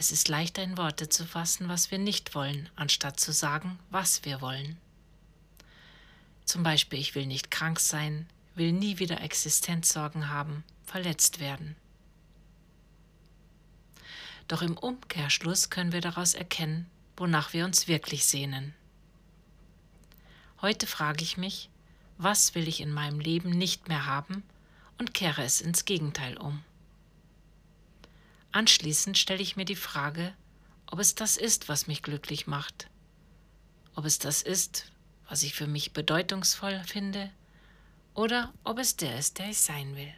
Es ist leichter in Worte zu fassen, was wir nicht wollen, anstatt zu sagen, was wir wollen. Zum Beispiel, ich will nicht krank sein, will nie wieder Existenzsorgen haben, verletzt werden. Doch im Umkehrschluss können wir daraus erkennen, wonach wir uns wirklich sehnen. Heute frage ich mich, was will ich in meinem Leben nicht mehr haben und kehre es ins Gegenteil um. Anschließend stelle ich mir die Frage, ob es das ist, was mich glücklich macht, ob es das ist, was ich für mich bedeutungsvoll finde, oder ob es der ist, der ich sein will.